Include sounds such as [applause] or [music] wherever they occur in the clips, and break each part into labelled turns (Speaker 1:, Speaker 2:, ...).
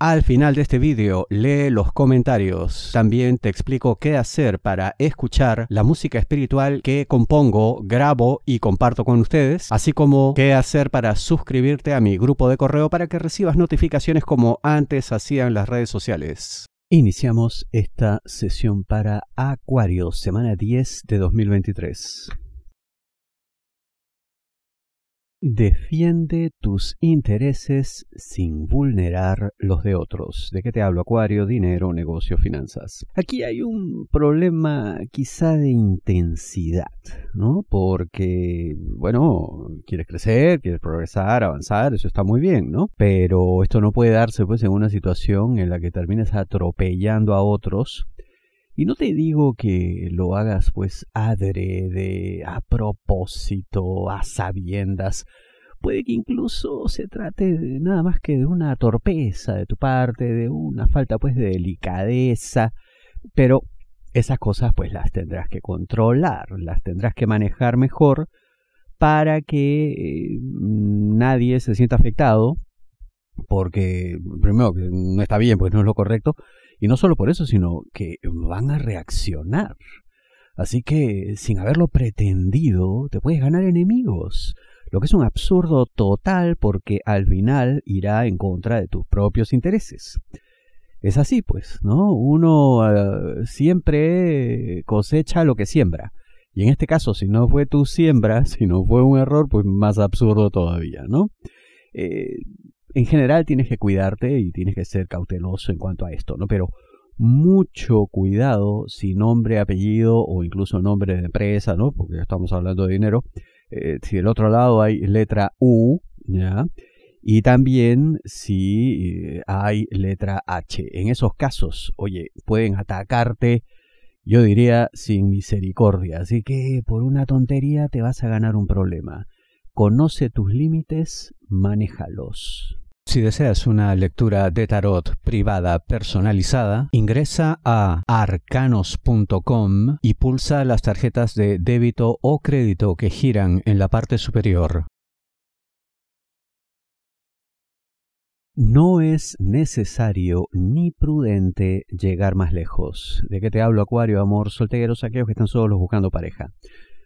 Speaker 1: al final de este vídeo lee los comentarios. También te explico qué hacer para escuchar la música espiritual que compongo, grabo y comparto con ustedes, así como qué hacer para suscribirte a mi grupo de correo para que recibas notificaciones como antes hacían las redes sociales. Iniciamos esta sesión para Acuario, semana 10 de 2023. Defiende tus intereses sin vulnerar los de otros. ¿De qué te hablo? Acuario, dinero, negocio, finanzas. Aquí hay un problema quizá de intensidad, ¿no? Porque, bueno, quieres crecer, quieres progresar, avanzar, eso está muy bien, ¿no? Pero esto no puede darse pues en una situación en la que termines atropellando a otros y no te digo que lo hagas pues adrede, a propósito, a sabiendas. Puede que incluso se trate de nada más que de una torpeza de tu parte, de una falta pues de delicadeza, pero esas cosas pues las tendrás que controlar, las tendrás que manejar mejor para que eh, nadie se sienta afectado, porque primero no está bien, pues no es lo correcto, y no solo por eso, sino que van a reaccionar. Así que, sin haberlo pretendido, te puedes ganar enemigos. Lo que es un absurdo total porque al final irá en contra de tus propios intereses. Es así, pues, ¿no? Uno ah, siempre cosecha lo que siembra. Y en este caso, si no fue tu siembra, [laughs] si no fue un error, pues más absurdo todavía, ¿no? Eh, en general tienes que cuidarte y tienes que ser cauteloso en cuanto a esto, ¿no? Pero mucho cuidado si nombre, apellido o incluso nombre de empresa, ¿no? Porque estamos hablando de dinero. Eh, si del otro lado hay letra U, ¿ya? Y también si eh, hay letra H. En esos casos, oye, pueden atacarte, yo diría, sin misericordia. Así que por una tontería te vas a ganar un problema. Conoce tus límites, manéjalos. Si deseas una lectura de tarot privada personalizada, ingresa a arcanos.com y pulsa las tarjetas de débito o crédito que giran en la parte superior. No es necesario ni prudente llegar más lejos. ¿De qué te hablo, Acuario, amor, solteros, aquellos que están solos buscando pareja?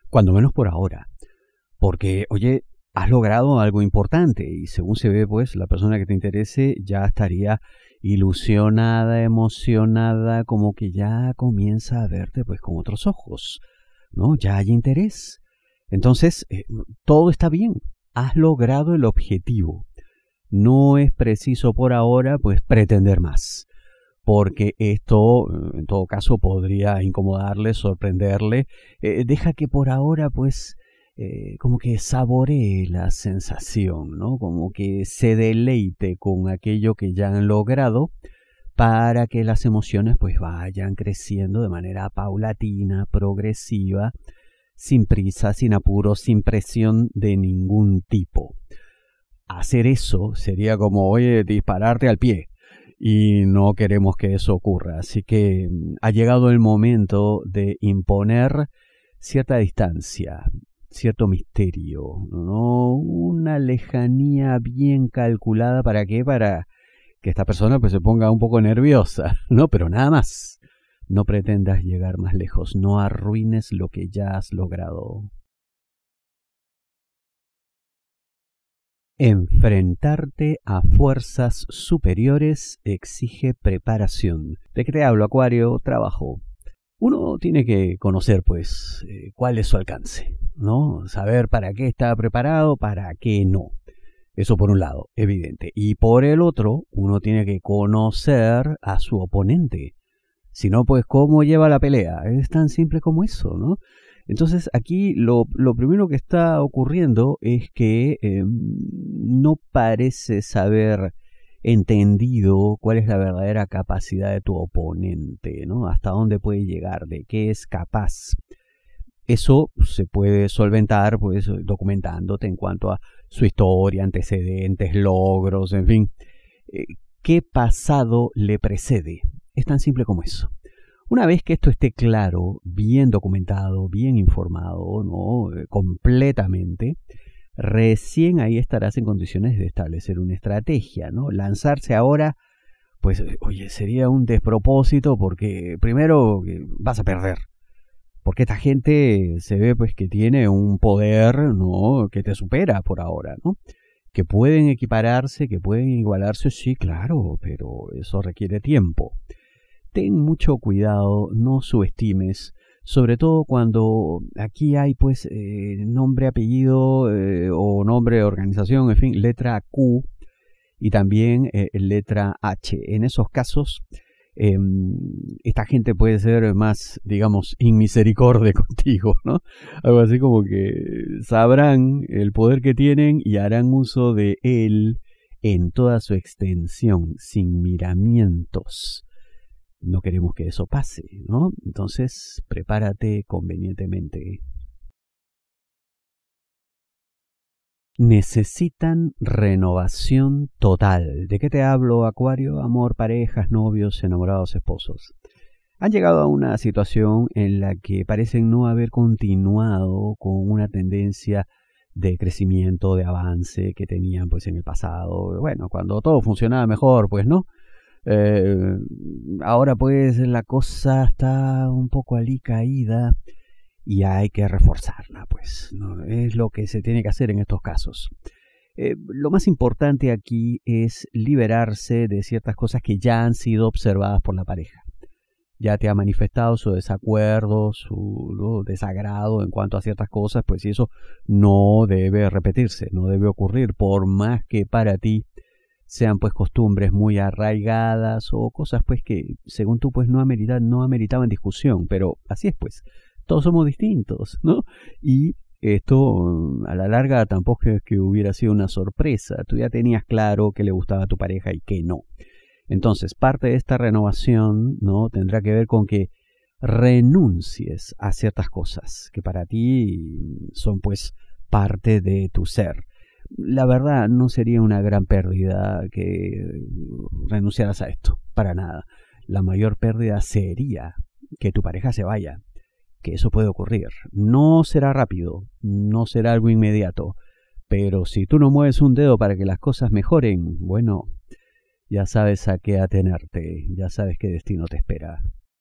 Speaker 1: Cuando menos por ahora. Porque, oye, has logrado algo importante y según se ve, pues la persona que te interese ya estaría ilusionada, emocionada, como que ya comienza a verte pues con otros ojos, ¿no? Ya hay interés. Entonces, eh, todo está bien, has logrado el objetivo. No es preciso por ahora pues pretender más, porque esto en todo caso podría incomodarle, sorprenderle. Eh, deja que por ahora pues eh, como que saboree la sensación, ¿no? Como que se deleite con aquello que ya han logrado para que las emociones pues vayan creciendo de manera paulatina, progresiva, sin prisa, sin apuro, sin presión de ningún tipo. Hacer eso sería como, oye, dispararte al pie. Y no queremos que eso ocurra. Así que mm, ha llegado el momento de imponer cierta distancia, cierto misterio, ¿no? Una lejanía bien calculada para qué? Para que esta persona pues se ponga un poco nerviosa, [laughs] ¿no? Pero nada más. No pretendas llegar más lejos, no arruines lo que ya has logrado. Enfrentarte a fuerzas superiores exige preparación. ¿De qué te hablo, Acuario? Trabajo. Uno tiene que conocer, pues, eh, cuál es su alcance. ¿no? Saber para qué está preparado, para qué no. Eso por un lado, evidente. Y por el otro, uno tiene que conocer a su oponente. Si no, pues cómo lleva la pelea. Es tan simple como eso, ¿no? Entonces aquí lo, primero que está ocurriendo es que em, no parece saber entendido cuál es la verdadera capacidad de tu oponente, ¿no? Hasta dónde puede llegar, de qué es capaz. Eso se puede solventar pues documentándote en cuanto a su historia, antecedentes, logros, en fin, eh, qué pasado le precede. Es tan simple como eso. Una vez que esto esté claro, bien documentado, bien informado, ¿no? Eh, completamente, recién ahí estarás en condiciones de establecer una estrategia, ¿no? Lanzarse ahora, pues, oye, sería un despropósito porque primero vas a perder. Porque esta gente se ve pues que tiene un poder, ¿no? que te supera por ahora, ¿no? Que pueden equipararse, que pueden igualarse, sí, claro, pero eso requiere tiempo. Ten mucho cuidado, no subestimes sobre todo cuando aquí hay pues eh, nombre, apellido eh, o nombre organización, en fin, letra Q y también eh, letra H. En esos casos, em, esta gente puede ser más, digamos, inmisericordia [laughs] contigo, ¿no? Algo así como que sabrán el poder que tienen y harán uso de él en toda su extensión, sin miramientos no queremos que eso pase, ¿no? Entonces, prepárate convenientemente. Necesitan renovación total. ¿De qué te hablo, Acuario? Amor, parejas, novios, enamorados, esposos. Han llegado a una situación en la que parecen no haber continuado con una tendencia de crecimiento, de avance que tenían pues en el pasado. Bueno, cuando todo funcionaba mejor, pues no. Eh, ahora pues la cosa está un poco caída y hay que reforzarla, pues es lo que se tiene que hacer en estos casos. Eh, lo más importante aquí es liberarse de ciertas cosas que ya han sido observadas por la pareja. Ya te ha manifestado su desacuerdo, su desagrado en cuanto a ciertas cosas, pues eso no debe repetirse, no debe ocurrir, por más que para ti sean pues costumbres muy arraigadas o cosas pues que según tú pues no, no ameritaban discusión, pero así es pues, todos somos distintos, ¿no? Y esto a la larga tampoco es que hubiera sido una sorpresa, tú ya tenías claro que le gustaba a tu pareja y que no. Entonces, parte de esta renovación, ¿no? Tendrá que ver con que renuncies a ciertas cosas que para ti son pues parte de tu ser la verdad no sería una gran pérdida que renunciaras a esto, para nada. La mayor pérdida sería que tu pareja se vaya, que eso puede ocurrir. No será rápido, no será algo inmediato, pero si tú no mueves un dedo para que las cosas mejoren, bueno, ya sabes a qué atenerte, ya sabes qué destino te espera.